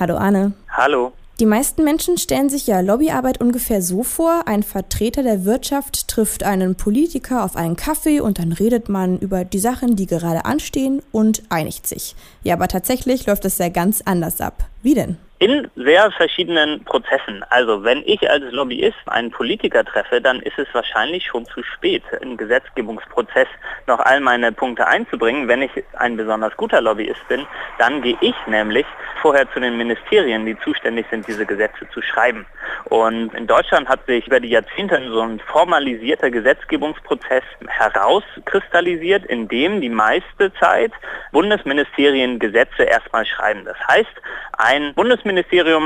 Hallo Anne. Hallo. Die meisten Menschen stellen sich ja Lobbyarbeit ungefähr so vor, ein Vertreter der Wirtschaft trifft einen Politiker auf einen Kaffee und dann redet man über die Sachen, die gerade anstehen und einigt sich. Ja, aber tatsächlich läuft das ja ganz anders ab. Wie denn? In sehr verschiedenen Prozessen. Also wenn ich als Lobbyist einen Politiker treffe, dann ist es wahrscheinlich schon zu spät, im Gesetzgebungsprozess noch all meine Punkte einzubringen. Wenn ich ein besonders guter Lobbyist bin, dann gehe ich nämlich vorher zu den Ministerien, die zuständig sind, diese Gesetze zu schreiben. Und in Deutschland hat sich über die Jahrzehnte so ein formalisierter Gesetzgebungsprozess herauskristallisiert, in dem die meiste Zeit Bundesministerien Gesetze erstmal schreiben. Das heißt, ein Bundesministerium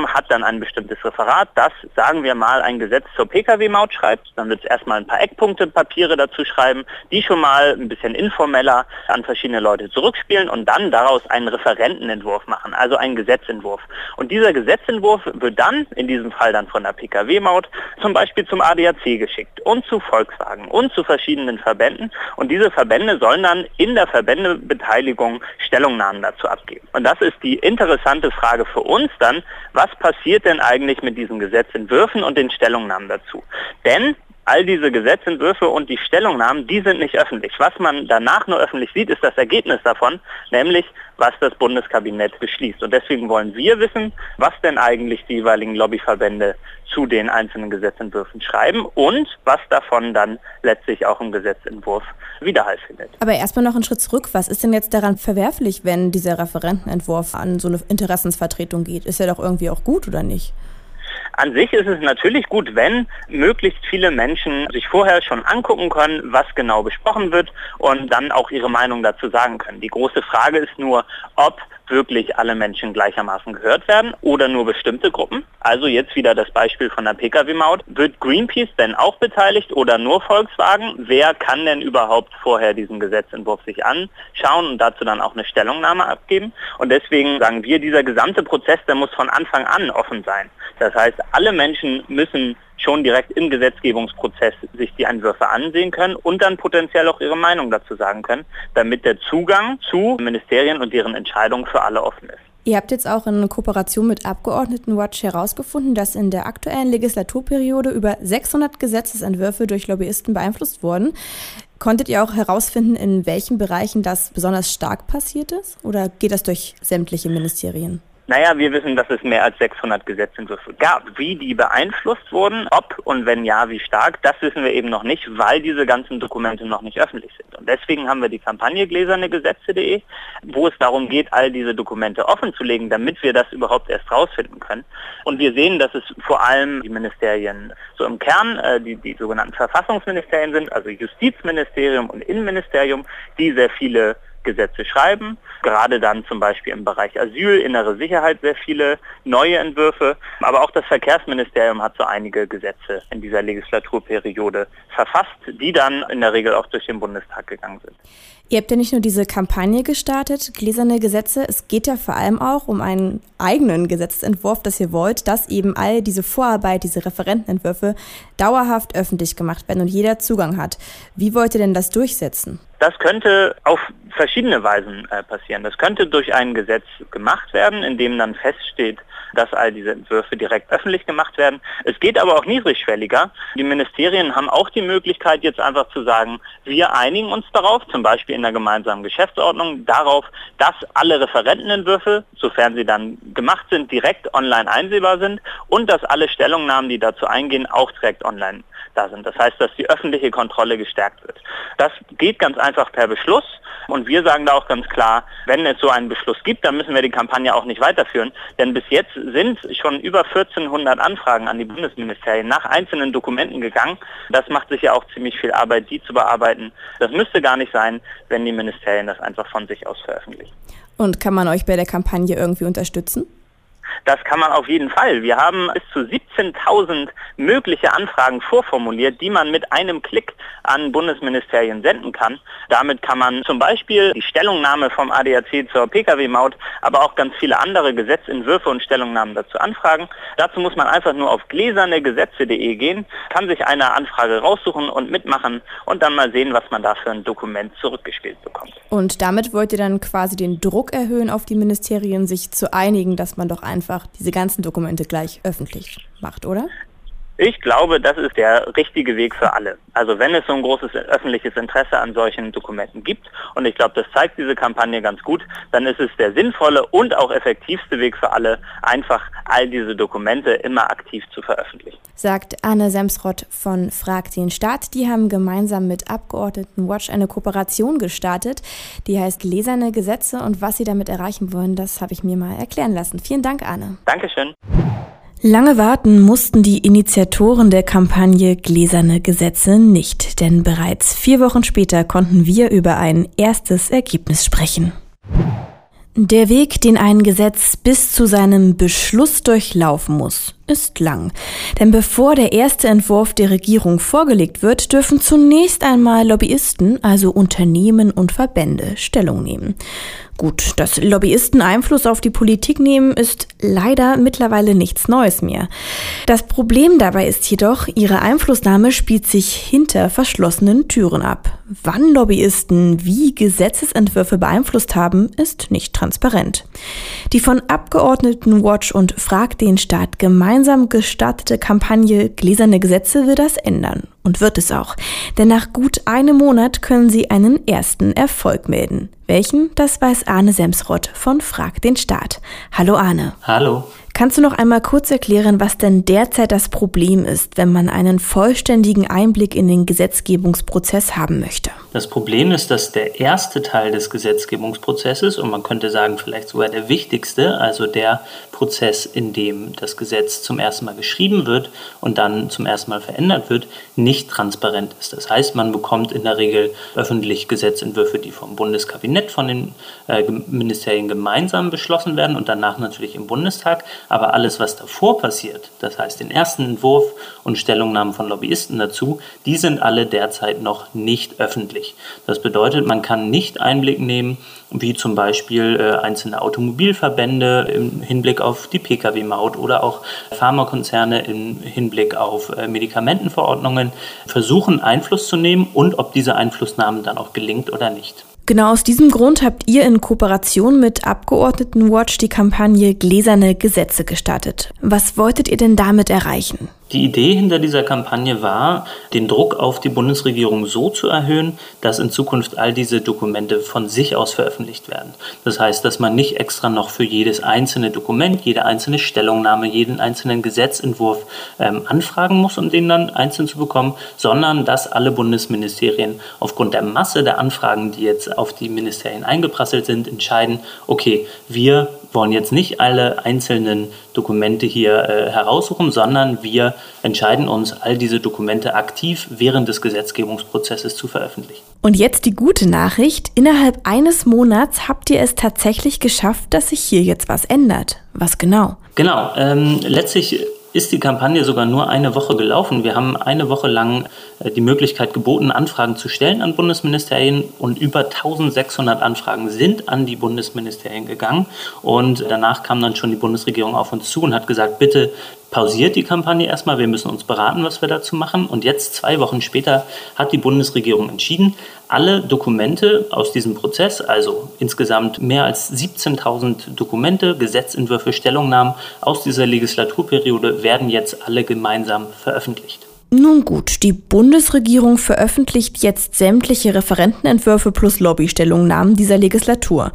hat dann ein bestimmtes Referat, das, sagen wir mal, ein Gesetz zur Pkw-Maut schreibt. Dann wird es erstmal ein paar Eckpunkte, Papiere dazu schreiben, die schon mal ein bisschen informeller an verschiedene Leute zurückspielen und dann daraus einen Referentenentwurf machen, also einen Gesetzentwurf. Und dieser Gesetzentwurf wird dann, in diesem Fall dann von der Pkw-Maut, zum Beispiel zum ADAC geschickt und zu Volkswagen und zu verschiedenen Verbänden. Und diese Verbände sollen dann in der Verbändebeteiligung Stellungnahmen dazu abgeben. Und das ist die interessante Frage für uns dann, was passiert denn eigentlich mit diesen Gesetzentwürfen und den Stellungnahmen dazu? Denn all diese Gesetzentwürfe und die Stellungnahmen, die sind nicht öffentlich. Was man danach nur öffentlich sieht, ist das Ergebnis davon, nämlich was das Bundeskabinett beschließt. Und deswegen wollen wir wissen, was denn eigentlich die jeweiligen Lobbyverbände zu den einzelnen Gesetzentwürfen schreiben und was davon dann letztlich auch im Gesetzentwurf Widerhall findet. Aber erstmal noch einen Schritt zurück. Was ist denn jetzt daran verwerflich, wenn dieser Referentenentwurf an so eine Interessensvertretung geht? Ist ja doch irgendwie auch gut, oder nicht? An sich ist es natürlich gut, wenn möglichst viele Menschen sich vorher schon angucken können, was genau besprochen wird und dann auch ihre Meinung dazu sagen können. Die große Frage ist nur, ob wirklich alle Menschen gleichermaßen gehört werden oder nur bestimmte Gruppen. Also jetzt wieder das Beispiel von der Pkw-Maut. Wird Greenpeace denn auch beteiligt oder nur Volkswagen? Wer kann denn überhaupt vorher diesen Gesetzentwurf sich anschauen und dazu dann auch eine Stellungnahme abgeben? Und deswegen sagen wir, dieser gesamte Prozess, der muss von Anfang an offen sein. Das heißt, alle Menschen müssen schon direkt im Gesetzgebungsprozess sich die Entwürfe ansehen können und dann potenziell auch ihre Meinung dazu sagen können, damit der Zugang zu Ministerien und deren Entscheidungen für alle offen ist. Ihr habt jetzt auch in Kooperation mit Abgeordnetenwatch herausgefunden, dass in der aktuellen Legislaturperiode über 600 Gesetzesentwürfe durch Lobbyisten beeinflusst wurden. Konntet ihr auch herausfinden, in welchen Bereichen das besonders stark passiert ist? Oder geht das durch sämtliche Ministerien? Naja, wir wissen, dass es mehr als 600 Gesetzentwürfe gab. Wie die beeinflusst wurden, ob und wenn ja, wie stark, das wissen wir eben noch nicht, weil diese ganzen Dokumente noch nicht öffentlich sind. Und deswegen haben wir die Kampagne gläsernegesetze.de, wo es darum geht, all diese Dokumente offenzulegen, damit wir das überhaupt erst rausfinden können. Und wir sehen, dass es vor allem die Ministerien so im Kern, äh, die, die sogenannten Verfassungsministerien sind, also Justizministerium und Innenministerium, die sehr viele Gesetze schreiben. Gerade dann zum Beispiel im Bereich Asyl, innere Sicherheit sehr viele neue Entwürfe. Aber auch das Verkehrsministerium hat so einige Gesetze in dieser Legislaturperiode verfasst, die dann in der Regel auch durch den Bundestag gegangen sind. Ihr habt ja nicht nur diese Kampagne gestartet, Gläserne Gesetze, es geht ja vor allem auch um einen eigenen Gesetzentwurf, das ihr wollt, dass eben all diese Vorarbeit, diese Referentenentwürfe dauerhaft öffentlich gemacht werden und jeder Zugang hat. Wie wollt ihr denn das durchsetzen? Das könnte auf verschiedene Weisen äh, passieren. Das könnte durch ein Gesetz gemacht werden, in dem dann feststeht, dass all diese Entwürfe direkt öffentlich gemacht werden. Es geht aber auch niedrigschwelliger. Die Ministerien haben auch die Möglichkeit, jetzt einfach zu sagen, wir einigen uns darauf, zum Beispiel in der gemeinsamen Geschäftsordnung, darauf, dass alle Referentenentwürfe, sofern sie dann gemacht sind, direkt online einsehbar sind und dass alle Stellungnahmen, die dazu eingehen, auch direkt online da sind. Das heißt, dass die öffentliche Kontrolle gestärkt wird. Das geht ganz einfach per Beschluss und wir sagen da auch ganz klar, wenn es so einen Beschluss gibt, dann müssen wir die Kampagne auch nicht weiterführen, denn bis jetzt sind schon über 1400 Anfragen an die Bundesministerien nach einzelnen Dokumenten gegangen. Das macht sich ja auch ziemlich viel Arbeit, die zu bearbeiten. Das müsste gar nicht sein, wenn die Ministerien das einfach von sich aus veröffentlichen. Und kann man euch bei der Kampagne irgendwie unterstützen? Das kann man auf jeden Fall. Wir haben bis zu 17.000 mögliche Anfragen vorformuliert, die man mit einem Klick an Bundesministerien senden kann. Damit kann man zum Beispiel die Stellungnahme vom ADAC zur Pkw-Maut, aber auch ganz viele andere Gesetzentwürfe und Stellungnahmen dazu anfragen. Dazu muss man einfach nur auf gläsernegesetze.de gehen, kann sich eine Anfrage raussuchen und mitmachen und dann mal sehen, was man da für ein Dokument zurückgespielt bekommt. Und damit wollt ihr dann quasi den Druck erhöhen auf die Ministerien, sich zu einigen, dass man doch einfach einfach diese ganzen Dokumente gleich öffentlich macht, oder? Ich glaube, das ist der richtige Weg für alle. Also wenn es so ein großes öffentliches Interesse an solchen Dokumenten gibt, und ich glaube, das zeigt diese Kampagne ganz gut, dann ist es der sinnvolle und auch effektivste Weg für alle, einfach all diese Dokumente immer aktiv zu veröffentlichen. Sagt Anne Semsrott von Frag den Staat. Die haben gemeinsam mit Abgeordneten Watch eine Kooperation gestartet, die heißt Leserne Gesetze und was sie damit erreichen wollen, das habe ich mir mal erklären lassen. Vielen Dank, Anne. Dankeschön. Lange warten mussten die Initiatoren der Kampagne Gläserne Gesetze nicht, denn bereits vier Wochen später konnten wir über ein erstes Ergebnis sprechen. Der Weg, den ein Gesetz bis zu seinem Beschluss durchlaufen muss, ist lang. Denn bevor der erste Entwurf der Regierung vorgelegt wird, dürfen zunächst einmal Lobbyisten, also Unternehmen und Verbände, Stellung nehmen. Gut, dass Lobbyisten Einfluss auf die Politik nehmen, ist leider mittlerweile nichts Neues mehr. Das Problem dabei ist jedoch, ihre Einflussnahme spielt sich hinter verschlossenen Türen ab. Wann Lobbyisten wie Gesetzesentwürfe beeinflusst haben, ist nicht transparent. Die von Abgeordneten Watch und Frag den Staat gemeinsam gestartete Kampagne Gläserne Gesetze will das ändern. Und wird es auch. Denn nach gut einem Monat können sie einen ersten Erfolg melden. Welchen? Das weiß Arne Semsrott von Frag den Staat. Hallo Arne. Hallo. Kannst du noch einmal kurz erklären, was denn derzeit das Problem ist, wenn man einen vollständigen Einblick in den Gesetzgebungsprozess haben möchte? Das Problem ist, dass der erste Teil des Gesetzgebungsprozesses, und man könnte sagen vielleicht sogar der wichtigste, also der Prozess, in dem das Gesetz zum ersten Mal geschrieben wird und dann zum ersten Mal verändert wird, nicht transparent ist. Das heißt, man bekommt in der Regel öffentlich Gesetzentwürfe, die vom Bundeskabinett, von den äh, Ministerien gemeinsam beschlossen werden und danach natürlich im Bundestag. Aber alles, was davor passiert, das heißt den ersten Entwurf und Stellungnahmen von Lobbyisten dazu, die sind alle derzeit noch nicht öffentlich. Das bedeutet, man kann nicht Einblick nehmen, wie zum Beispiel äh, einzelne Automobilverbände im Hinblick auf die Pkw-Maut oder auch Pharmakonzerne im Hinblick auf äh, Medikamentenverordnungen versuchen Einfluss zu nehmen und ob diese Einflussnahme dann auch gelingt oder nicht. Genau aus diesem Grund habt ihr in Kooperation mit Abgeordnetenwatch die Kampagne Gläserne Gesetze gestartet. Was wolltet ihr denn damit erreichen? Die Idee hinter dieser Kampagne war, den Druck auf die Bundesregierung so zu erhöhen, dass in Zukunft all diese Dokumente von sich aus veröffentlicht werden. Das heißt, dass man nicht extra noch für jedes einzelne Dokument, jede einzelne Stellungnahme, jeden einzelnen Gesetzentwurf ähm, anfragen muss, um den dann einzeln zu bekommen, sondern dass alle Bundesministerien aufgrund der Masse der Anfragen, die jetzt auf die Ministerien eingeprasselt sind, entscheiden, okay, wir wollen jetzt nicht alle einzelnen Dokumente hier äh, heraussuchen, sondern wir entscheiden uns, all diese Dokumente aktiv während des Gesetzgebungsprozesses zu veröffentlichen. Und jetzt die gute Nachricht. Innerhalb eines Monats habt ihr es tatsächlich geschafft, dass sich hier jetzt was ändert. Was genau? Genau. Ähm, letztlich ist die Kampagne sogar nur eine Woche gelaufen. Wir haben eine Woche lang die Möglichkeit geboten, Anfragen zu stellen an Bundesministerien und über 1600 Anfragen sind an die Bundesministerien gegangen und danach kam dann schon die Bundesregierung auf uns zu und hat gesagt, bitte pausiert die Kampagne erstmal, wir müssen uns beraten, was wir dazu machen. Und jetzt, zwei Wochen später, hat die Bundesregierung entschieden, alle Dokumente aus diesem Prozess, also insgesamt mehr als 17.000 Dokumente, Gesetzentwürfe, Stellungnahmen aus dieser Legislaturperiode werden jetzt alle gemeinsam veröffentlicht. Nun gut, die Bundesregierung veröffentlicht jetzt sämtliche Referentenentwürfe plus Lobbystellungnahmen dieser Legislatur.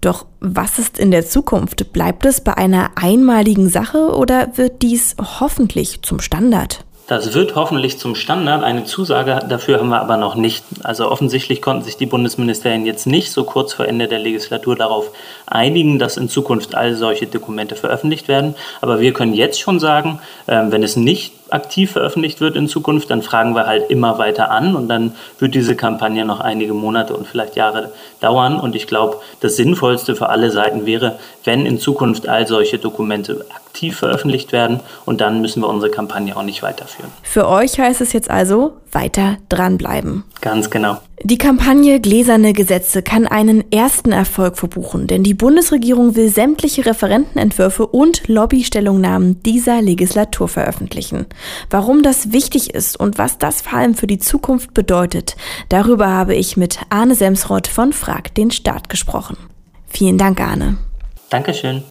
Doch was ist in der Zukunft? Bleibt es bei einer einmaligen Sache oder wird dies hoffentlich zum Standard? Das wird hoffentlich zum Standard. Eine Zusage dafür haben wir aber noch nicht. Also offensichtlich konnten sich die Bundesministerien jetzt nicht so kurz vor Ende der Legislatur darauf einigen, dass in Zukunft all solche Dokumente veröffentlicht werden. Aber wir können jetzt schon sagen, ähm, wenn es nicht aktiv veröffentlicht wird in Zukunft, dann fragen wir halt immer weiter an und dann wird diese Kampagne noch einige Monate und vielleicht Jahre dauern. Und ich glaube, das Sinnvollste für alle Seiten wäre, wenn in Zukunft all solche Dokumente aktiv veröffentlicht werden und dann müssen wir unsere Kampagne auch nicht weiterführen. Für euch heißt es jetzt also weiter dranbleiben. Ganz genau. Die Kampagne Gläserne Gesetze kann einen ersten Erfolg verbuchen, denn die Bundesregierung will sämtliche Referentenentwürfe und Lobbystellungnahmen dieser Legislatur veröffentlichen. Warum das wichtig ist und was das vor allem für die Zukunft bedeutet, darüber habe ich mit Arne Semsroth von Frag den Staat gesprochen. Vielen Dank, Arne. Dankeschön.